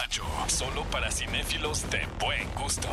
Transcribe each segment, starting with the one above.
Nacho. Solo para cinéfilos de buen gusto.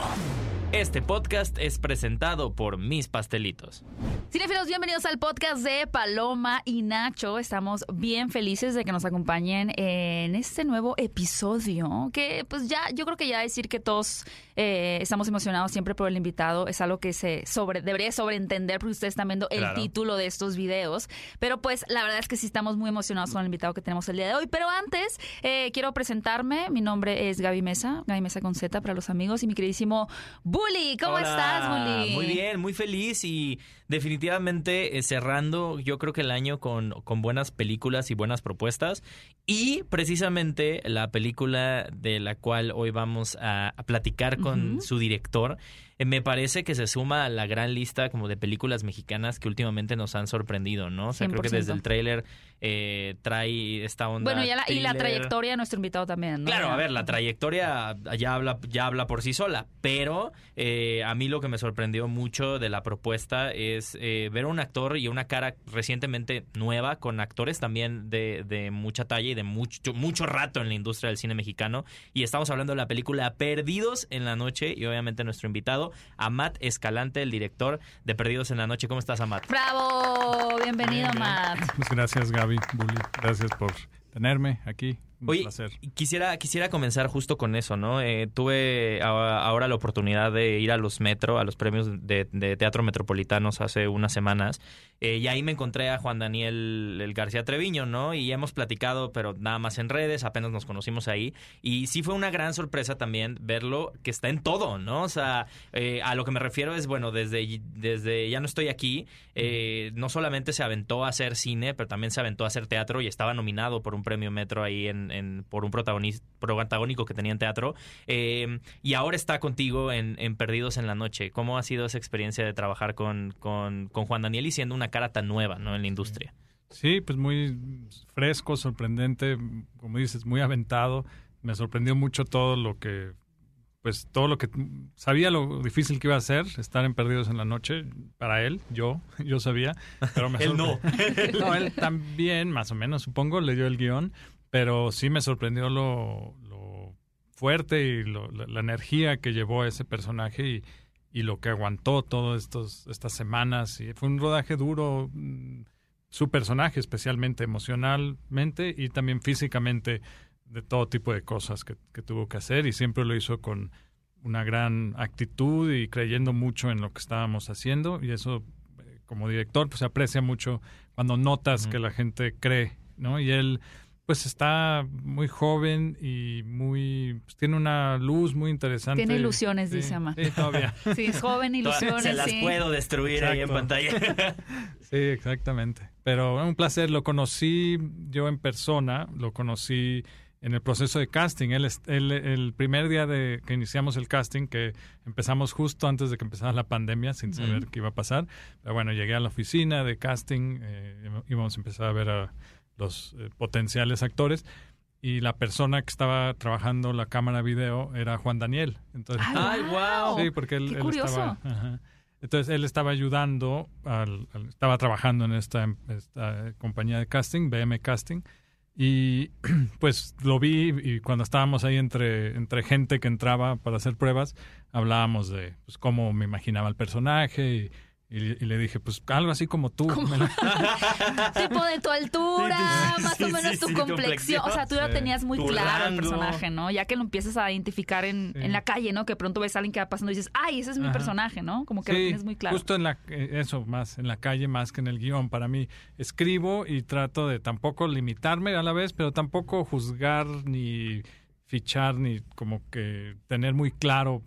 Este podcast es presentado por Mis Pastelitos. Cinefilos, bienvenidos al podcast de Paloma y Nacho. Estamos bien felices de que nos acompañen en este nuevo episodio. Que pues ya, yo creo que ya decir que todos eh, estamos emocionados siempre por el invitado es algo que se sobre, debería sobreentender porque ustedes están viendo el Claro. título de estos videos. Pero pues la verdad es que sí estamos muy emocionados con el invitado que tenemos el día de hoy. Pero antes, eh, quiero presentarme. Mi nombre es Gaby Mesa, Gaby Mesa con Z para los amigos y mi queridísimo Bully. ¿Cómo Hola, estás, Bully? Muy bien, muy feliz y definitivamente eh, cerrando yo creo que el año con, con buenas películas y buenas propuestas y precisamente la película de la cual hoy vamos a, a platicar con su director me parece que se suma a la gran lista como de películas mexicanas que últimamente nos han sorprendido, ¿no? O sea, creo que 100%. desde el tráiler eh, trae esta onda Bueno, y la, y la trayectoria de nuestro invitado también, ¿no? Claro, a ver, la trayectoria ya habla, ya habla por sí sola, pero eh, a mí lo que me sorprendió mucho de la propuesta es eh, ver a un actor y una cara recientemente nueva con actores también de, de mucha talla y de mucho, mucho rato en la industria del cine mexicano. Y estamos hablando de la película Perdidos en la Noche y obviamente nuestro invitado, Amat Escalante, el director de Perdidos en la Noche. ¿Cómo estás, Amat? ¡Bravo! Bienvenido, Bien, bien. Matt. Pues gracias, Gaby, Bully. Gracias por tenerme aquí. Un Oye, placer. quisiera, quisiera comenzar justo con eso, ¿no? Eh, tuve a- ahora la oportunidad de ir a los Metro, a los premios de, de teatro metropolitanos hace unas semanas, eh, y ahí me encontré a Juan Daniel el García Treviño, ¿no? Y hemos platicado, pero nada más en redes, apenas nos conocimos ahí, y sí fue una gran sorpresa también verlo que está en todo, ¿no? O sea, eh, a lo que me refiero es, bueno, desde, desde Ya no estoy aquí, eh, no solamente se aventó a hacer cine, pero también se aventó a hacer teatro y estaba nominado por un premio Metro ahí en, en- por un protagonis- protagónico que tenía en teatro. Eh, y ahora está contigo en, en Perdidos en la Noche. ¿Cómo ha sido esa experiencia de trabajar con, con, con Juan Daniel y siendo una cara tan nueva ¿no? en la industria? Sí, pues muy fresco, sorprendente, como dices, muy aventado. Me sorprendió mucho todo lo que, pues todo lo que sabía lo difícil que iba a ser estar en Perdidos en la Noche para él, yo, yo sabía, pero me Él no. no, él también, más o menos, supongo, leyó el guion, pero sí me sorprendió lo, lo fuerte y lo- la, la energía que llevó ese personaje y, y lo que aguantó todas estos, estas semanas. Y fue un rodaje duro, mm, su personaje especialmente emocionalmente y también físicamente de todo tipo de cosas que, que tuvo que hacer y siempre lo hizo con una gran actitud y creyendo mucho en lo que estábamos haciendo y eso eh, como director pues se aprecia mucho cuando notas que la gente cree, ¿no? Y él pues está muy joven y muy pues, tiene una luz muy interesante. Tiene ilusiones, Sí, dice Ama. Sí, todavía. Sí, es joven, ilusiones, Se las sí. puedo destruir ahí en pantalla. Sí, exactamente. Pero un placer. Lo conocí yo en persona, lo conocí en el proceso de casting. Él, es- él- el primer día de que iniciamos el casting, que empezamos justo antes de que empezara la pandemia, sin saber qué iba a pasar. Pero bueno, llegué a la oficina de casting, eh, íbamos a empezar a ver a los eh, potenciales actores. Y la persona que estaba trabajando la cámara video era Juan Daniel. Entonces, Ay, guau. Sí, porque él, Qué él curioso. estaba. ajá. Entonces él estaba ayudando, al, al- estaba trabajando en esta, em- esta compañía de casting, BM Casting, y pues lo vi y cuando estábamos ahí entre, entre gente que entraba para hacer pruebas, hablábamos de pues, cómo me imaginaba el personaje y, y- y le dije, pues algo así como tú. La- Tipo de tu altura, Sí, sí, más sí, o menos sí, tu sí, complexión. O sea, tú ya tenías muy Tu claro el personaje, ¿no? Ya que lo empiezas a identificar en, Sí. en la calle, ¿no? Que pronto ves a alguien que va pasando y dices, ay, ese es mi Ajá. personaje, ¿no? Como que lo tienes muy claro. Justo en la, eh, eso, más en la calle, más que en el guion. Para mí, escribo y trato de tampoco limitarme a la vez, pero tampoco juzgar ni fichar ni como que tener muy claro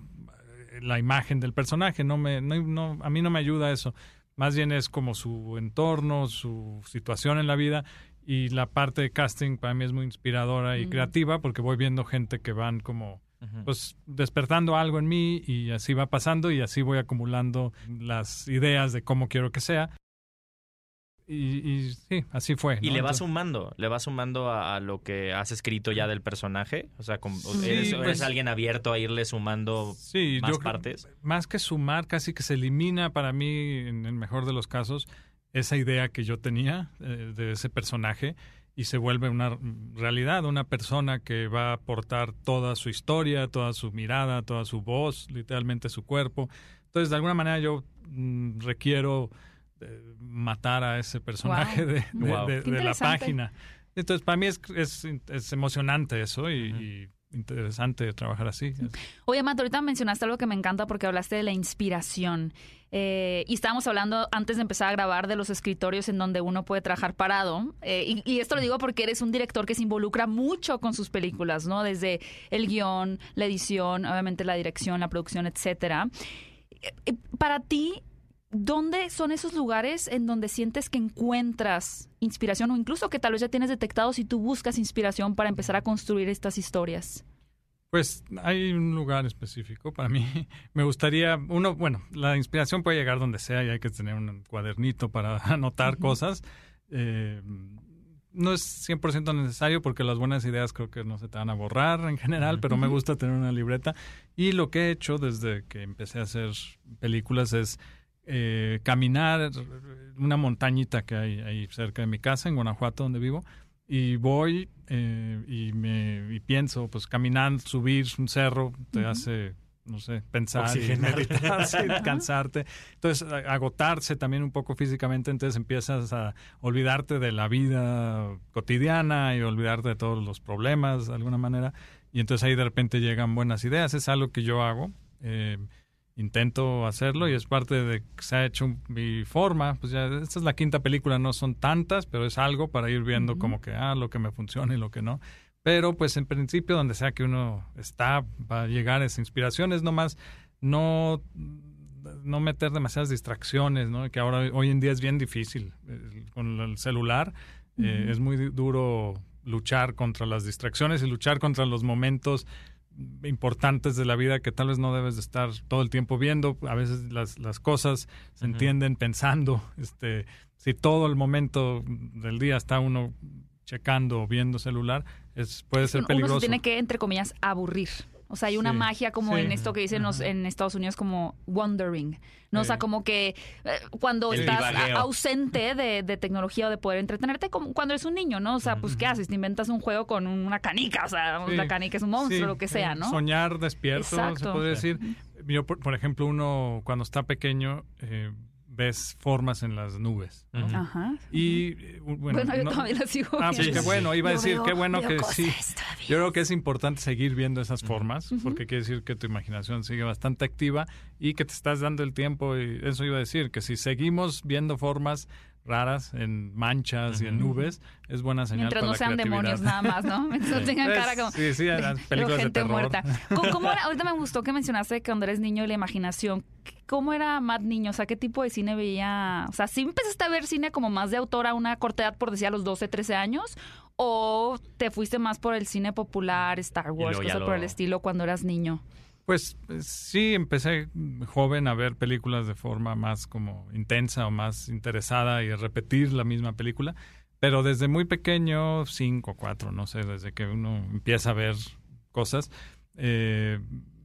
la imagen del personaje. No me, no, no- a mí no me ayuda eso. Más bien es como su entorno, su situación en la vida. Y la parte de casting para mí es muy inspiradora y creativa porque voy viendo gente que van como pues despertando algo en mí y así va pasando y así voy acumulando las ideas de cómo quiero que sea. Y, y sí, así fue. Y le vas Entonces- sumando, le vas sumando a, a lo que has escrito ya del personaje. O sea, Sí, eres, pues- eres alguien abierto a irle sumando sí, más yo partes. Más que sumar, casi que se elimina para mí, en el mejor de los casos, esa idea que yo tenía eh, de ese personaje y se vuelve una realidad, una persona que va a aportar toda su historia, toda su mirada, toda su voz, literalmente su cuerpo. Entonces, de alguna manera yo mm, requiero matar a ese personaje Wow. de, de- Wow. de- Qué de la página. Entonces, para mí es, es, es emocionante eso y, interesante trabajar así. Oye, Matt, ahorita mencionaste algo que me encanta porque hablaste de la inspiración. Eh, y estábamos hablando antes de empezar a grabar de los escritorios en donde uno puede trabajar parado. Eh, y, y esto lo digo porque eres un director que se involucra mucho con sus películas, ¿no? Desde el guion, la edición, obviamente la dirección, la producción, etcétera. Eh, eh, Para ti, ¿dónde son esos lugares en donde sientes que encuentras inspiración o incluso que tal vez ya tienes detectado si tú buscas inspiración para empezar a construir estas historias? Pues hay un lugar específico para mí. Me gustaría, uno, bueno, la inspiración puede llegar donde sea y hay que tener un cuadernito para anotar cosas. Eh, no es 100% necesario porque las buenas ideas creo que no se te van a borrar en general, pero me gusta tener una libreta. Y lo que he hecho desde que empecé a hacer películas es eh, caminar una montañita que hay ahí cerca de mi casa, en Guanajuato, donde vivo, y voy eh, y me y pienso, pues caminar, subir un cerro te hace, no sé, pensar y meditar, cansarte. Entonces, agotarse también un poco físicamente, entonces empiezas a olvidarte de la vida cotidiana y olvidarte de todos los problemas de alguna manera. Y entonces ahí de repente llegan buenas ideas. Es algo que yo hago. eh, intento hacerlo y es parte de que se ha hecho mi forma. Pues ya, esta es la quinta película, no son tantas, pero es algo para ir viendo como que, ah, lo que me funciona y lo que no. Pero pues en principio, donde sea que uno está, va a llegar esa inspiración. Es nomás no, no meter demasiadas distracciones, ¿no? Que ahora, hoy en día es bien difícil. eh, Con el celular eh, es muy du- duro luchar contra las distracciones y luchar contra los momentos importantes de la vida que tal vez no debes de estar todo el tiempo viendo. A veces las, las cosas se entienden pensando. Este, si todo el momento del día está uno checando o viendo celular, es, puede ser uno peligroso. se tiene que, entre comillas, aburrir. O sea, hay una Sí, magia como sí. en esto que dicen los- en Estados Unidos como wondering. ¿no? O sea, como que eh, cuando El estás a- ausente de, de tecnología o de poder entretenerte, como cuando eres un niño, ¿no? O sea, pues, ¿qué haces? Te inventas un juego con una canica, o sea, la canica es un monstruo, lo que sea, eh, ¿no? Soñar despierto, se puede decir. Yo, por, por ejemplo, uno cuando está pequeño eh, ves formas en las nubes. Ajá. Y eh, bueno, Bueno, yo no- todavía la sigo Ah, pues qué bueno, iba a decir, veo- qué bueno que sí. todavía. Yo creo que es importante seguir viendo esas formas, porque quiere decir que tu imaginación sigue bastante activa y que te estás dando el tiempo. Y eso iba a decir, que si seguimos viendo formas raras en manchas y en nubes, es buena señal Mientras para no la sean demonios nada más, ¿no? Mientras no Sí. tengan cara como... Sí, sí, las películas de gente terror. muerta. ¿Cómo, cómo era? Ahorita me gustó que mencionaste que cuando eres niño y la imaginación. ¿Cómo era Matt niño? O sea, ¿qué tipo de cine veía? O sea, ¿sí empezaste a ver cine como más de autor a una corta edad, por decir a los 12, 13 años? ¿O te fuiste más por el cine popular, Star Wars, cosas por el estilo cuando eras niño? Pues sí, empecé joven a ver películas de forma más como intensa o más interesada y a repetir la misma película, pero desde muy pequeño, cinco, cuatro, no sé, desde que uno empieza a ver cosas, eh,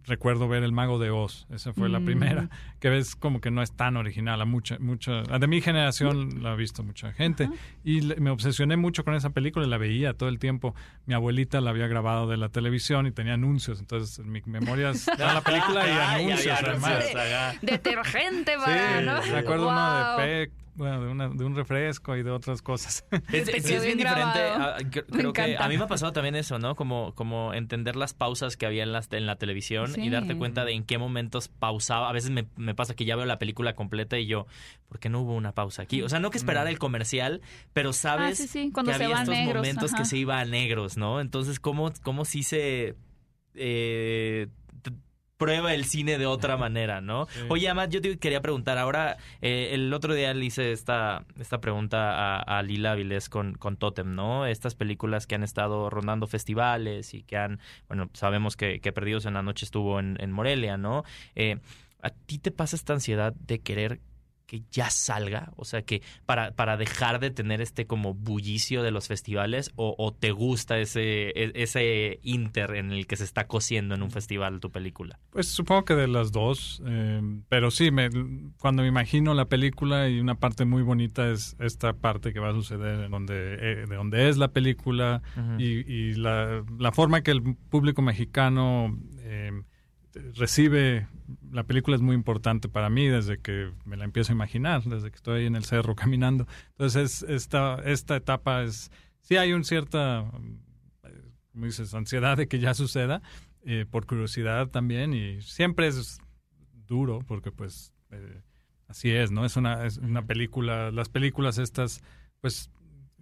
recuerdo ver El Mago de Oz, esa fue la Mm. primera, que ves como que no es tan original, a mucha, mucha, a de mi generación la ha visto mucha gente, y le- me obsesioné mucho con esa película y la veía todo el tiempo. Mi abuelita la había grabado de la televisión y tenía anuncios, entonces en mi memoria la película y anuncios además. ajá. Detergente Sí, para, ¿no? me acuerdo uno Wow. de PEC, bueno, de, una- de un refresco y de otras cosas. Es, es- bien diferente. Me creo que encanta. a mí me ha pasado también eso, ¿no? Como, como entender las pausas que había en, las, en la televisión Sí. y darte cuenta de en qué momentos pausaba. A veces me, me pasa que ya veo la película completa y yo, ¿por qué no hubo una pausa aquí? O sea, no que esperar el comercial, pero sabes Ah, sí, sí, cuando que se había a estos negros, momentos ajá. que se iba a negros, ¿no? Entonces, ¿cómo, cómo sí se... eh, prueba el cine de otra manera, ¿no? Sí. Oye, Amat, yo te quería preguntar, ahora, eh, el otro día le hice esta, esta pregunta a, a Lila Avilés con, con Totem, ¿no? Estas películas que han estado rondando festivales y que han, bueno, sabemos que, que Perdidos en la Noche estuvo en, en Morelia, ¿no? Eh, ¿A ti te pasa esta ansiedad de querer que ya salga? O sea, que para, para dejar de tener este como bullicio de los festivales o, te gusta ese, e, ese inter en el que se está cosiendo en un festival tu película? Pues supongo que de las dos, eh, pero sí, me, cuando me imagino la película y una parte muy bonita es esta parte que va a suceder en donde, eh, de donde es la película y, la, la, forma que el público mexicano... Eh, recibe, la película es muy importante para mí desde que me la empiezo a imaginar, desde que estoy ahí en el cerro caminando. Entonces, esta, esta etapa es, sí hay un cierta, como dices, ansiedad de que ya suceda, eh, por curiosidad también, y siempre es duro, porque pues eh, así es, ¿no? Es una, es una película, las películas estas, pues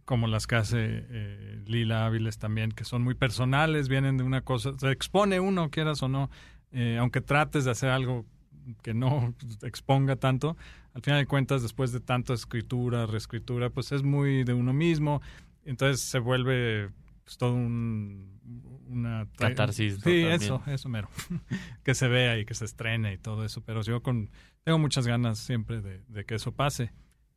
como las que hace eh, Lila Áviles también, que son muy personales, vienen de una cosa, se expone uno, quieras o no, eh, aunque trates de hacer algo que no exponga tanto, al final de cuentas, después de tanta escritura, reescritura, pues es muy de uno mismo, entonces se vuelve pues, todo un, una... Catarsis. Sí, eso, eso mero. que se vea y que se estrene y todo eso, pero yo con, tengo muchas ganas siempre de, que eso pase.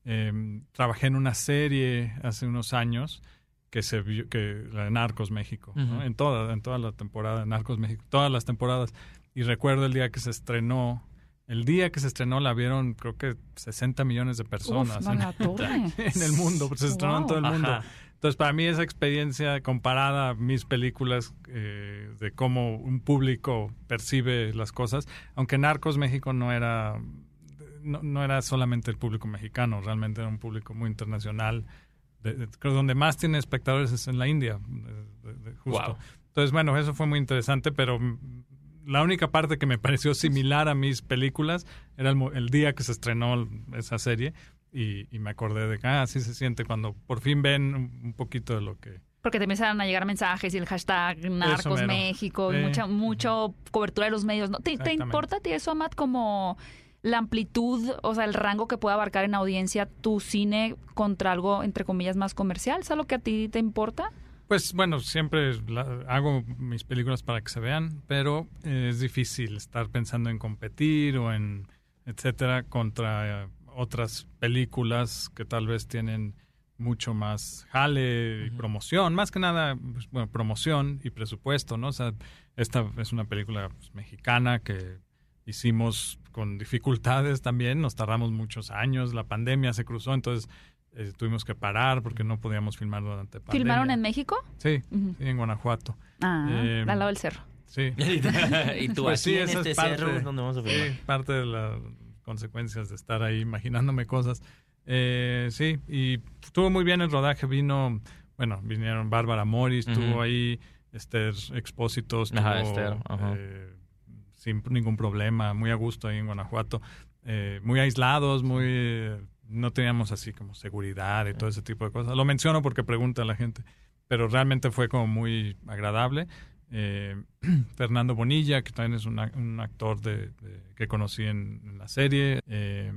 Em, trabajé en una serie hace unos años que se vio, que la de Narcos México, en toda en toda la temporada de Narcos México, todas las temporadas. Y recuerdo el día que se estrenó, el día que se estrenó la vieron creo que 60 millones de personas en, el mundo, pues se estrenó en todo el mundo. Entonces, para mí esa experiencia comparada a mis películas eh, de cómo un público percibe las cosas, aunque Narcos México no era no, era solamente el público mexicano, realmente era un público muy internacional. Creo donde más tiene espectadores es en la India, justo. Entonces, bueno, eso fue muy interesante, pero la única parte que me pareció similar a mis películas era el, día que se estrenó esa serie y, me acordé de que ah, así se siente cuando por fin ven un, poquito de lo que... Porque te empezaron a llegar mensajes y el hashtag Narcos México y mucha mucho cobertura de los medios. ¿no? ¿Te, importa a ti eso, Amat, como la amplitud, o sea, el rango que puede abarcar en audiencia tu cine contra algo, entre comillas, más comercial? ¿Es algo que a ti te importa? Pues bueno, siempre hago mis películas para que se vean, pero eh, es difícil estar pensando en competir o en etcétera contra eh, otras películas que tal vez tienen mucho más jale y promoción, más que nada, pues, bueno, promoción y presupuesto, ¿no? O sea, esta es una película pues, mexicana que hicimos con dificultades también, nos tardamos muchos años, la pandemia se cruzó, entonces eh, tuvimos que parar porque no podíamos filmar durante pandemia. ¿Filmaron en México? Sí, en Guanajuato. Ah, eh, al lado del cerro. Sí. y tú pues sí, en este es parte, cerro donde vamos a filmar. Sí, parte de las consecuencias de estar ahí imaginándome cosas. Eh, sí, y estuvo muy bien el rodaje. Vino, bueno, vinieron Bárbara Morris, estuvo ahí Esther Expósitos, ajá, Esther, eh, sin ningún problema, muy a gusto ahí en Guanajuato. Eh, muy aislados, muy no teníamos así como seguridad y todo ese tipo de cosas. Lo menciono porque pregunta a la gente, pero realmente fue como muy agradable. Eh, Fernando Bonilla, que también es un actor de, que conocí en, la serie. Eh,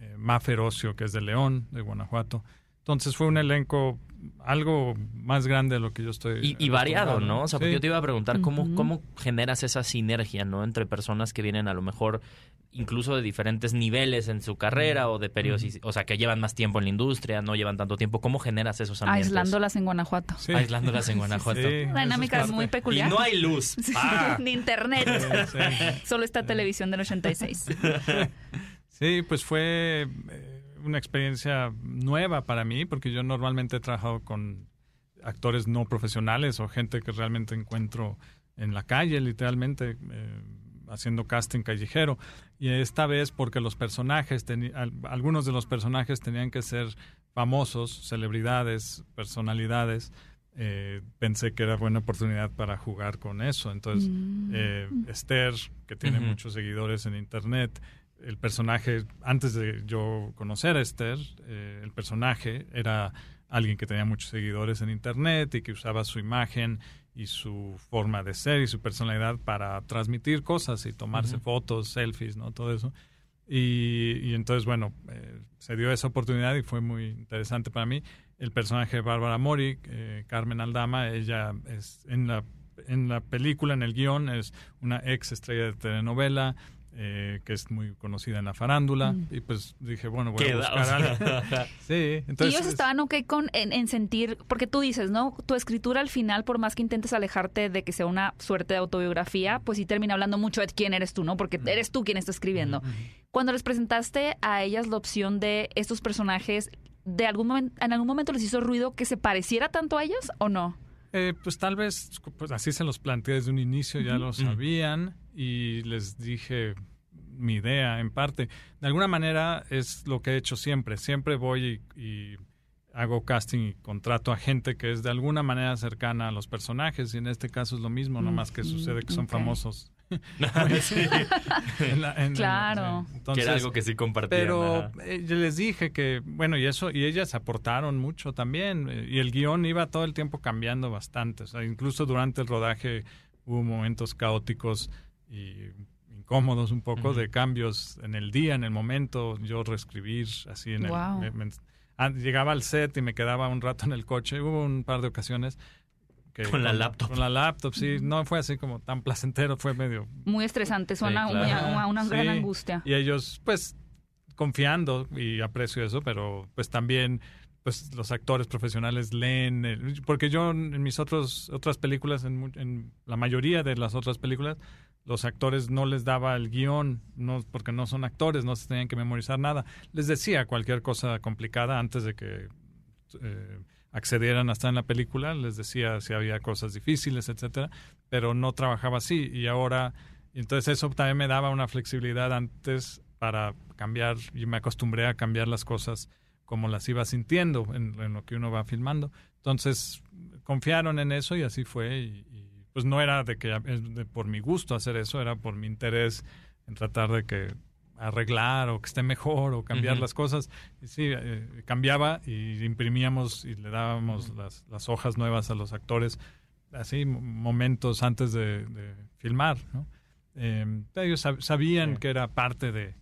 eh, Mafer que es de León, de Guanajuato. Entonces fue un elenco algo más grande de lo que yo estoy. Y, variado, ¿no? O sea, porque yo te iba a preguntar cómo, cómo generas esa sinergia, ¿no? Entre personas que vienen a lo mejor incluso de diferentes niveles en su carrera o de periodos, o sea, que llevan más tiempo en la industria, no llevan tanto tiempo. ¿Cómo generas esos ambientes? Aislándolas en Guanajuato. Aislándolas en Guanajuato. Una dinámica muy peculiar. Y no hay luz. Ah. Ni internet. Solo esta televisión del 86. Sí, pues fue eh, una experiencia nueva para mí, porque yo normalmente he trabajado con actores no profesionales o gente que realmente encuentro en la calle, literalmente. Eh, haciendo casting callejero. Y esta vez porque los personajes, algunos de los personajes tenían que ser famosos, celebridades, personalidades. Eh, pensé que era buena oportunidad para jugar con eso. Entonces, mm. eh, Esther, que tiene muchos seguidores en Internet, el personaje, antes de yo conocer a Esther, eh, el personaje era alguien que tenía muchos seguidores en Internet y que usaba su imagen y su forma de ser y su personalidad para transmitir cosas y tomarse fotos, selfies, ¿no? Todo eso. Y, y entonces, bueno, eh, se dio esa oportunidad y fue muy interesante para mí. El personaje de Bárbara Mori, eh, Carmen Aldama, ella es en la, en la película, en el guion, es una ex estrella de telenovela, eh, que es muy conocida en la farándula. Mm. Y pues dije, bueno, voy a buscar o sea, algo. Sí, y entonces... ellos estaban ok con en, en sentir, porque tú dices, ¿no? Tu escritura al final, por más que intentes alejarte de que sea una suerte de autobiografía, pues sí termina hablando mucho de quién eres tú, ¿no? Porque eres tú quien está escribiendo. Cuando les presentaste a ellas la opción de estos personajes, ¿de algún momento, en algún momento les hizo ruido que se pareciera tanto a ellos o no? Eh, pues tal vez, pues así se los planteé desde un inicio, ya lo sabían y les dije mi idea en parte. De alguna manera es lo que he hecho siempre. Siempre voy y, y hago casting y contrato a gente que es de alguna manera cercana a los personajes y en este caso es lo mismo, no más que sucede que son famosos. Sí. En la- en- Claro. que era algo que sí compartían. pero eh, yo les dije que, bueno, y eso, y ellas aportaron mucho también. eh, Y el guion iba todo el tiempo cambiando bastante. O sea, incluso durante el rodaje hubo momentos caóticos y incómodos un poco de cambios en el día, en el momento, yo reescribir así en el... Wow. me- me- ah, llegaba al set y me quedaba un rato en el coche. Hubo un par de ocasiones. Que Con la laptop. Con la laptop, sí. No fue así como tan placentero, fue medio Muy estresante, suena Sí, claro. una gran angustia. y ellos, pues, confiando, y aprecio eso, pero pues también, pues los actores profesionales leen, el- porque yo en mis otros, otras películas, en, mu- en la mayoría de las otras películas, los actores no les daba el guion, no, porque no son actores, no se tenían que memorizar nada. Les decía cualquier cosa complicada antes de que eh, accedieran a estar en la película, les decía si había cosas difíciles, etcétera, pero no trabajaba así y ahora entonces eso también me daba una flexibilidad antes para cambiar y me acostumbré a cambiar las cosas como las iba sintiendo en, lo que uno va filmando. Entonces confiaron en eso y así fue y, pues no era de que de- por mi gusto hacer eso, era por mi interés en tratar de que arreglar o que esté mejor o cambiar las cosas. Y sí, eh, cambiaba y imprimíamos y le dábamos las, las hojas nuevas a los actores, así mo- momentos antes de, de filmar, ¿no? Eh, ellos sab- sabían Sí. que era parte de...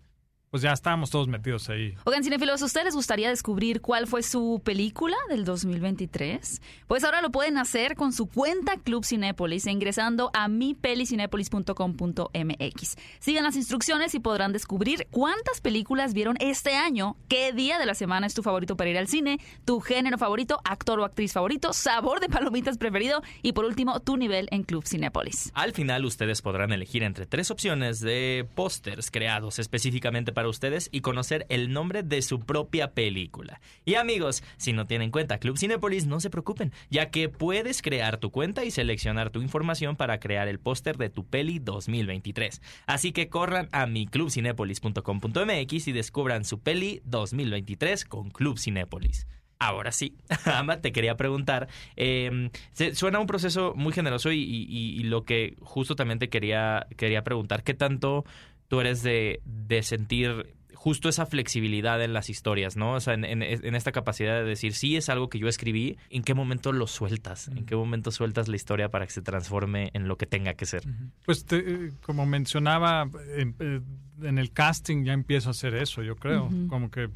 Pues ya estábamos todos metidos ahí. Oigan, cinefilos, ¿a ustedes les gustaría descubrir cuál fue su película del 2023? Pues ahora lo pueden hacer con su cuenta Club Cinépolis e ingresando a mipelicinépolis.com.mx. Sigan las instrucciones y podrán descubrir cuántas películas vieron este año, qué día de la semana es tu favorito para ir al cine, tu género favorito, actor o actriz favorito, sabor de palomitas preferido y por último, tu nivel en Club Cinépolis. Al final ustedes podrán elegir entre tres opciones de pósters creados específicamente para ustedes y conocer el nombre de su propia película. Y amigos, si no tienen cuenta Club Cinépolis, no se preocupen, ya que puedes crear tu cuenta y seleccionar tu información para crear el póster de tu peli 2023. Así que corran a miclubcinépolis.com.mx y descubran su peli 2023 con Club Cinépolis. Ahora sí, Ama, te quería preguntar, se- suena un proceso muy generoso y- y lo que justo también te quería, quería preguntar, ¿qué tanto tú eres de, de sentir justo esa flexibilidad en las historias, ¿no? O sea, en, en- en esta capacidad de decir, sí es algo que yo escribí, ¿en qué momento lo sueltas? ¿En qué momento sueltas la historia para que se transforme en lo que tenga que ser? Pues te- eh, como mencionaba, eh, eh, en el casting ya empiezo a hacer eso, yo creo. Como que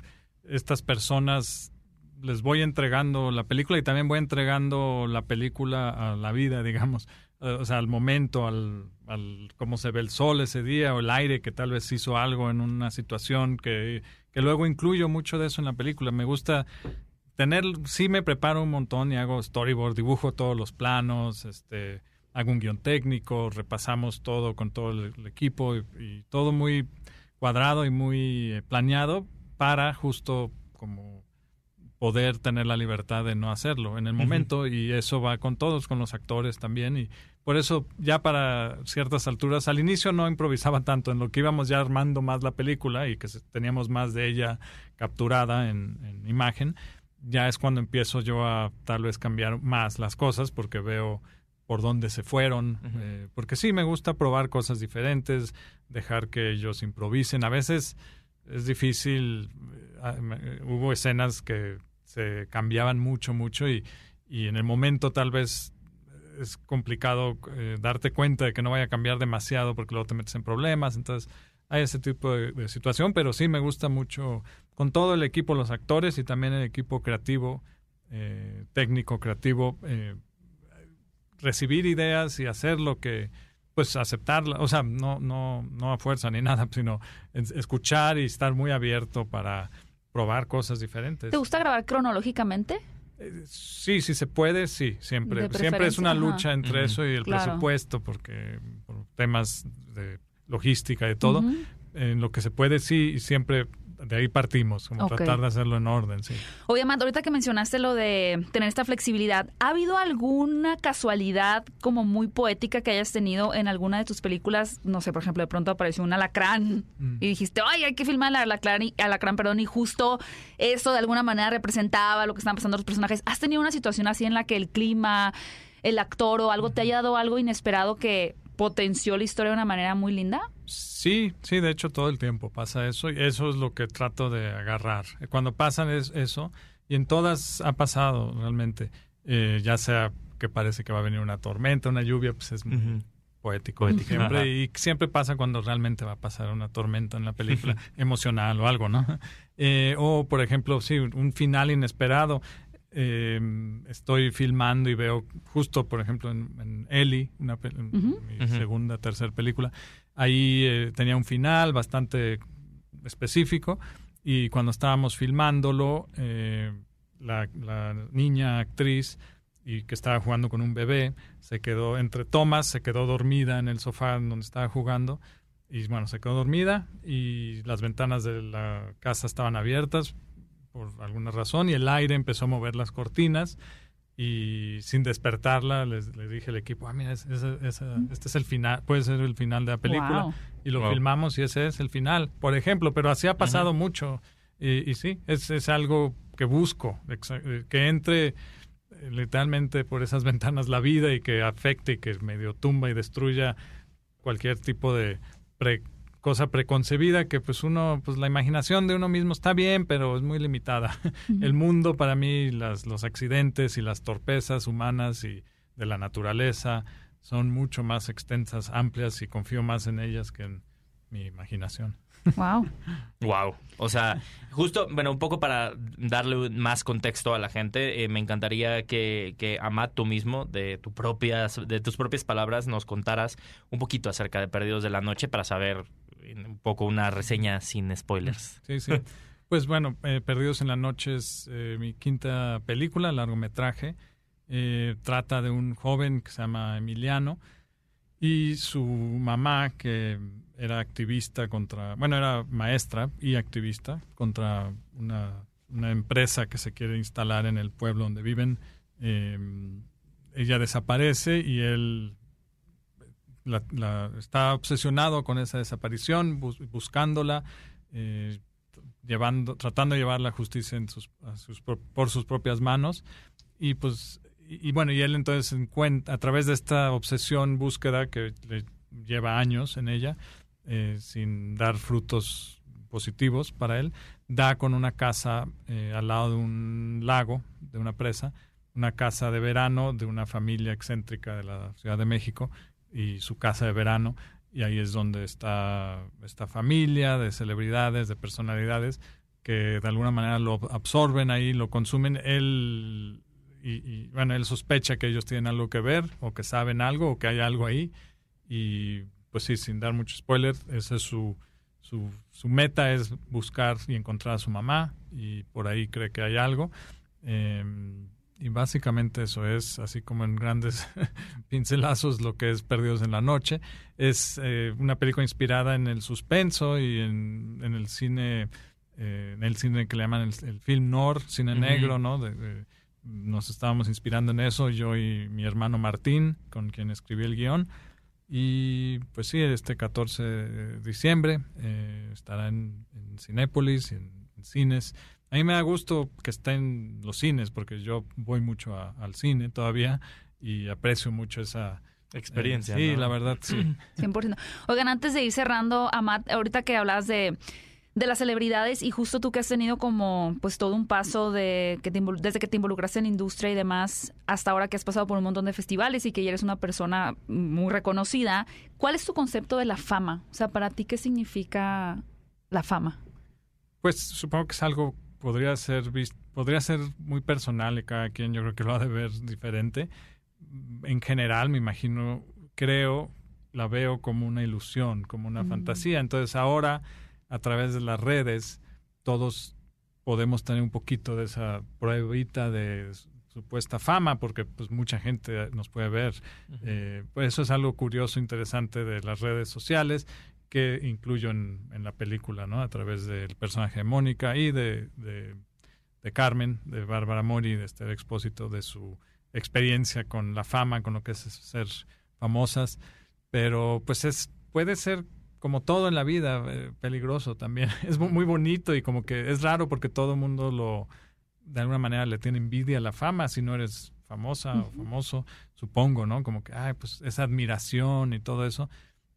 estas personas les voy entregando la película y también voy entregando la película a la vida, digamos. Eh, o sea, al momento, al, al cómo se ve el sol ese día o el aire que tal vez hizo algo en una situación que, que luego incluyo mucho de eso en la película. Me gusta tener, sí me preparo un montón y hago storyboard, dibujo todos los planos, este, hago un guion técnico, repasamos todo con todo el, el equipo y, y todo muy cuadrado y muy eh, planeado para justo como poder tener la libertad de no hacerlo en el momento y eso va con todos, con los actores también y por eso ya para ciertas alturas, al inicio no improvisaba tanto, en lo que íbamos ya armando más la película y que teníamos más de ella capturada en, en imagen, ya es cuando empiezo yo a tal vez cambiar más las cosas porque veo por dónde se fueron, eh, porque sí me gusta probar cosas diferentes, dejar que ellos improvisen. A veces es difícil, eh, ah, eh, hubo escenas que se cambiaban mucho, mucho y, y en el momento tal vez es complicado eh, darte cuenta de que no vaya a cambiar demasiado porque luego te metes en problemas, entonces hay ese tipo de, situación, pero sí me gusta mucho con todo el equipo, los actores y también el equipo creativo, eh, técnico creativo, eh, recibir ideas y hacer lo que pues aceptarla, o sea, no, no, no a fuerza ni nada, sino escuchar y estar muy abierto para probar cosas diferentes. ¿Te gusta grabar cronológicamente? Eh, sí, sí se puede, sí, siempre. Siempre es una lucha entre eso y el presupuesto, porque por temas de logística y todo. En lo que se puede, sí, siempre de ahí partimos, como tratar de hacerlo en orden, sí. Amanda, ahorita que mencionaste lo de tener esta flexibilidad, ¿ha habido alguna casualidad como muy poética que hayas tenido en alguna de tus películas? No sé, por ejemplo, de pronto apareció un alacrán mm. y dijiste, ay, hay que filmar al alacrán, y, alacrán, perdón, y justo eso de alguna manera representaba lo que están pasando los personajes. ¿Has tenido una situación así en la que el clima, el actor o algo te haya dado algo inesperado que potenció la historia de una manera muy linda? Sí, sí, de hecho todo el tiempo pasa eso y eso es lo que trato de agarrar. Cuando pasan es eso, y en todas ha pasado realmente, eh, ya sea que parece que va a venir una tormenta, una lluvia, pues es muy poético. Siempre, y siempre pasa cuando realmente va a pasar una tormenta en la película, emocional o algo, ¿no? Eh, o, por ejemplo, sí, un final inesperado eh, estoy filmando y veo justo, por ejemplo, en, en Ellie, una, mi segunda, tercera película, ahí eh, tenía un final bastante específico y cuando estábamos filmándolo, eh, la, la, niña actriz y que estaba jugando con un bebé se quedó entre tomas, se quedó dormida en el sofá donde estaba jugando y bueno, se quedó dormida y las ventanas de la casa estaban abiertas, por alguna razón y el aire empezó a mover las cortinas y sin despertarla les, dije al equipo, ah, mira, este es el final, puede ser el final de la película y lo filmamos y ese es el final, por ejemplo, pero así ha pasado mucho y, sí, es, es algo que busco, que entre eh, literalmente por esas ventanas la vida y que afecte y que medio tumba y destruya cualquier tipo de pre cosa preconcebida que pues uno, pues la imaginación de uno mismo está bien, pero es muy limitada. El mundo para mí, las, los accidentes y las torpezas humanas y de la naturaleza son mucho más extensas, amplias y confío más en ellas que en mi imaginación. Wow. wow. O sea, justo, bueno, un poco para darle más contexto a la gente, eh, me encantaría que, que Amat tú mismo, de, tu propias, de tus propias palabras, nos contaras un poquito acerca de Perdidos de la Noche para saber un poco una reseña sin spoilers. Sí, sí. Pues bueno, eh, Perdidos en la Noche es eh, mi quinta película, largometraje. Eh, trata de un joven que se llama Emiliano y su mamá que era activista contra, bueno, era maestra y activista contra una, una empresa que se quiere instalar en el pueblo donde viven. ella desaparece y él la, está obsesionado con esa desaparición, buscándola, eh, tratando de llevar la justicia en sus, por sus propias manos. Y pues, y, bueno, y él entonces encuentra, a través de esta obsesión, búsqueda que le lleva años en ella, eh, sin dar frutos positivos para él, da con una casa eh, al lado de un lago, de una presa, una casa de verano de una familia excéntrica de la Ciudad de México, y su casa de verano y ahí es donde está esta familia de celebridades, de personalidades que de alguna manera lo absorben ahí, lo consumen. Él y, bueno, él sospecha que ellos tienen algo que ver o que saben algo o que hay algo ahí y pues sí, sin dar mucho spoiler, esa es su, meta es buscar y encontrar a su mamá y por ahí cree que hay algo. Eh, y básicamente eso es, así como en grandes pincelazos, lo que es Perdidos en la Noche. Es eh, una película inspirada en el suspenso y en, el cine, eh, en el cine que le llaman el, film noir, cine negro, ¿no? nos estábamos inspirando en eso, yo y mi hermano Martín, con quien escribí el guion. Y pues sí, este 14 de diciembre eh, estará en, en Cinépolis, en cines a mí me da gusto que esté en los cines, porque yo voy mucho al cine todavía y aprecio mucho esa experiencia. sí, la verdad, sí. 100%. Oigan, antes de ir cerrando, Amat, ahorita que hablas de, de las celebridades y justo tú que has tenido como pues todo un paso de que desde que te involucraste en industria y demás hasta ahora que has pasado por un montón de festivales y que ya eres una persona muy reconocida, ¿cuál es tu concepto de la fama? O sea, para ti, ¿qué significa la fama? Pues supongo que es algo podría ser podría ser muy personal y cada quien yo creo que lo ha de ver diferente. En general, me imagino, creo la veo como una ilusión, como una fantasía. Entonces ahora, a través de las redes, todos podemos tener un poquito de esa pruebita de supuesta fama, porque pues mucha gente nos puede ver. Eh, pues eso es algo curioso, interesante de las redes sociales que incluyo en, en la película, ¿no? A través del personaje de Mónica y de, de, de Carmen, de Bárbara Mori, de este expósito, de su experiencia con la fama, con lo que es ser famosas. Pero pues es puede ser como todo en la vida, eh, peligroso también. Es muy, muy bonito y como que es raro porque todo el mundo lo, de alguna manera le tiene envidia a la fama si no eres famosa o famoso, supongo, ¿no? Como que, ay, pues esa admiración y todo eso.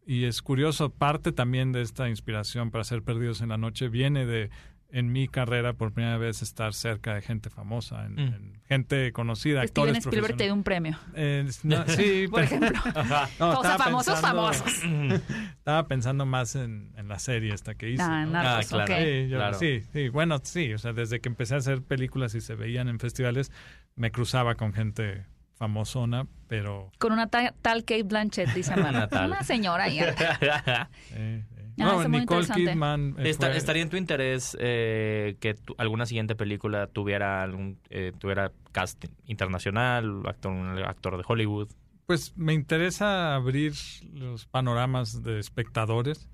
Y es curioso, parte también de esta inspiración para ser perdidos en la noche viene de en mi carrera por primera vez estar cerca de gente famosa, en, Mm. en gente conocida, Steven actores Spielberg te dio un premio. Eh, no, sí, Por ejemplo. No, o sea, estaba famosos, pensando- famosos. Estaba pensando más en, en la serie esta que hice. Ah, Ah, claro. ok. Sí, yo- Claro. sí, sí, bueno, sí, o sea, desde que empecé a hacer películas y se veían en festivales, me cruzaba con gente famosona, pero... Con una ta- tal Kate Blanchett, dice Amanda. Una señora ahí. eh, eh. Ah, no, Nicole. Kidman eh, Está- fue- ¿Estaría en tu interés eh, que tu- alguna siguiente película tuviera algún eh, tuviera cast internacional, actor, un actor de Hollywood? Pues me interesa abrir los panoramas de espectadores,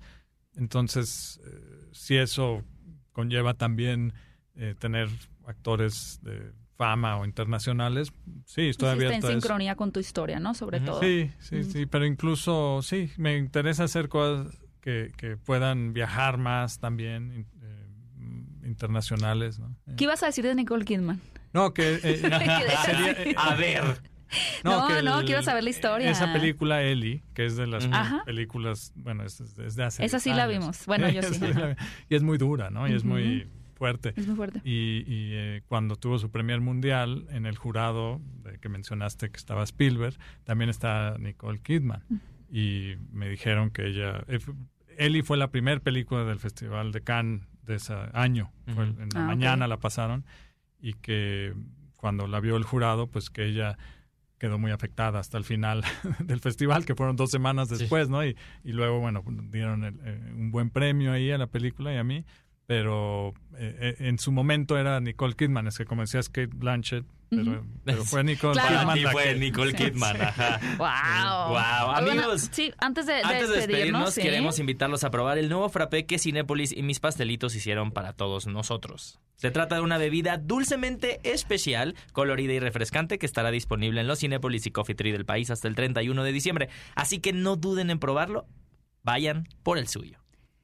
entonces eh, si eso conlleva también eh, tener actores de fama o internacionales, sí, estoy Sí, está en abierto eso. sincronía con tu historia, ¿no? Sobre Ujú. todo. Sí, sí, sí, pero incluso, sí, me interesa hacer cosas que, que puedan viajar más también, eh, internacionales, ¿no? Eh, ¿Qué ibas a decir de Nicole Kidman? No, que... eh, sería, eh, A ver. No, que no, quiero saber la historia. Esa película, Ellie, que es de las. Ajá. películas, bueno, es, es- es de hace Esa sí 10 la años. vimos. Bueno, yo sí. Y es muy dura, ¿no? Y es Ujú. muy fuerte. Es muy fuerte. Y, y, eh, cuando tuvo su primer mundial, en el jurado de que mencionaste que estaba Spielberg, también está Nicole Kidman. Y me dijeron que ella... eh, Ellie fue la primera película del Festival de Cannes de ese año. Fue en la Ah, mañana la pasaron. Y que cuando la vio el jurado, pues que ella quedó muy afectada hasta el final del festival, que fueron dos semanas Sí. después, ¿no? Y, y luego, bueno, dieron el- eh, un buen premio ahí a la película y a mí, pero eh, eh, en su momento era Nicole Kidman, es que como decías Kate Blanchett, pero, pero fue Nicole Claro. Kidman fue que- Nicole Sí. Kidman. Ajá. ¡Wow! Wow. Bueno, Amigos, sí, antes de, de Antes de despedirnos, ¿sí? queremos invitarlos a probar el nuevo frappé que Cinépolis y mis pastelitos hicieron para todos nosotros. Se trata de una bebida dulcemente especial, colorida y refrescante que estará disponible en los Cinépolis y Coffee Tree del país hasta el 31 de diciembre. Así que no duden en probarlo. Vayan por el suyo.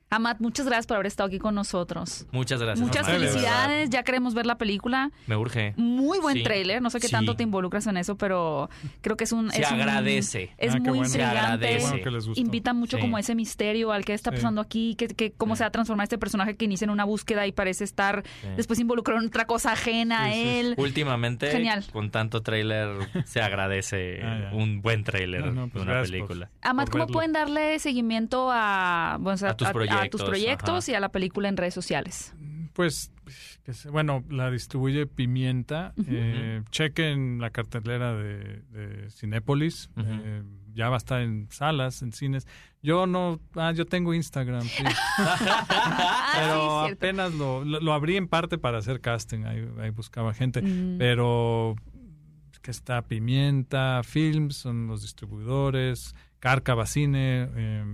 Amat, muchas gracias por haber estado aquí con nosotros. Muchas gracias. Muchas felicidades, ya queremos ver la película. Me urge. Muy buen Sí. tráiler, no sé qué Sí. tanto te involucras en eso, pero creo que es un... Se es un- agradece. es Ah, muy bueno. Se intrigante. agradece. Qué bueno que les gustó. Invita mucho Sí. como ese misterio al que está Sí. pasando aquí, que, que cómo Sí. se va a transformar este personaje que inicia en una búsqueda y parece estar después involucrado en otra cosa ajena a él. Últimamente, Genial. con tanto tráiler, se agradece Ah, un buen tráiler No, no, pues de una por- película. Amat, por ¿cómo verlo. pueden darle seguimiento a, bueno, o sea, A tus proyectos, proyectos ajá. y a la película en redes sociales? Pues, bueno, la distribuye Pimienta. Ujú. Eh, chequen la cartelera de, de Cinépolis. Eh, ya va a estar en salas, en cines. Yo no, ah, yo tengo Instagram, sí. Ah, pero sí, apenas lo, lo, lo abrí en parte para hacer casting. Ahí, ahí buscaba gente. Mm. Pero que está Pimienta, Films, son los distribuidores. Cárcava Cine, eh,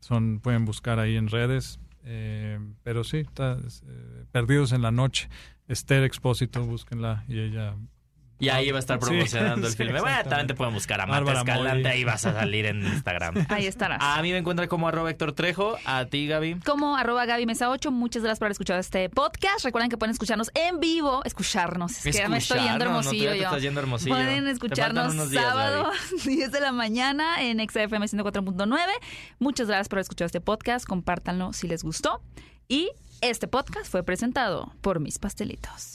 son, pueden buscar ahí en redes. Eh, pero sí, está, eh, Perdidos en la Noche. Esther Expósito, búsquenla y ella. Y ahí va a estar Sí, promocionando el sí, filme. Bueno, también te pueden buscar a Marta Escalante, ahí vas a salir en Instagram. Ahí estarás. A mí me encuentran como arroba Héctor Trejo, a ti Gaby. Como arroba Gaby Mesa 8, muchas gracias por haber escuchado este podcast. Recuerden que pueden escucharnos en vivo, escucharnos. Es que ya me estoy yendo no, hermosillo ya te yo. estás yendo hermosillo. Pueden escucharnos días, sábado Gaby. 10 de la mañana en XFM 104.9. Muchas gracias por haber escuchado este podcast. Compártanlo si les gustó. Y este podcast fue presentado por mis pastelitos.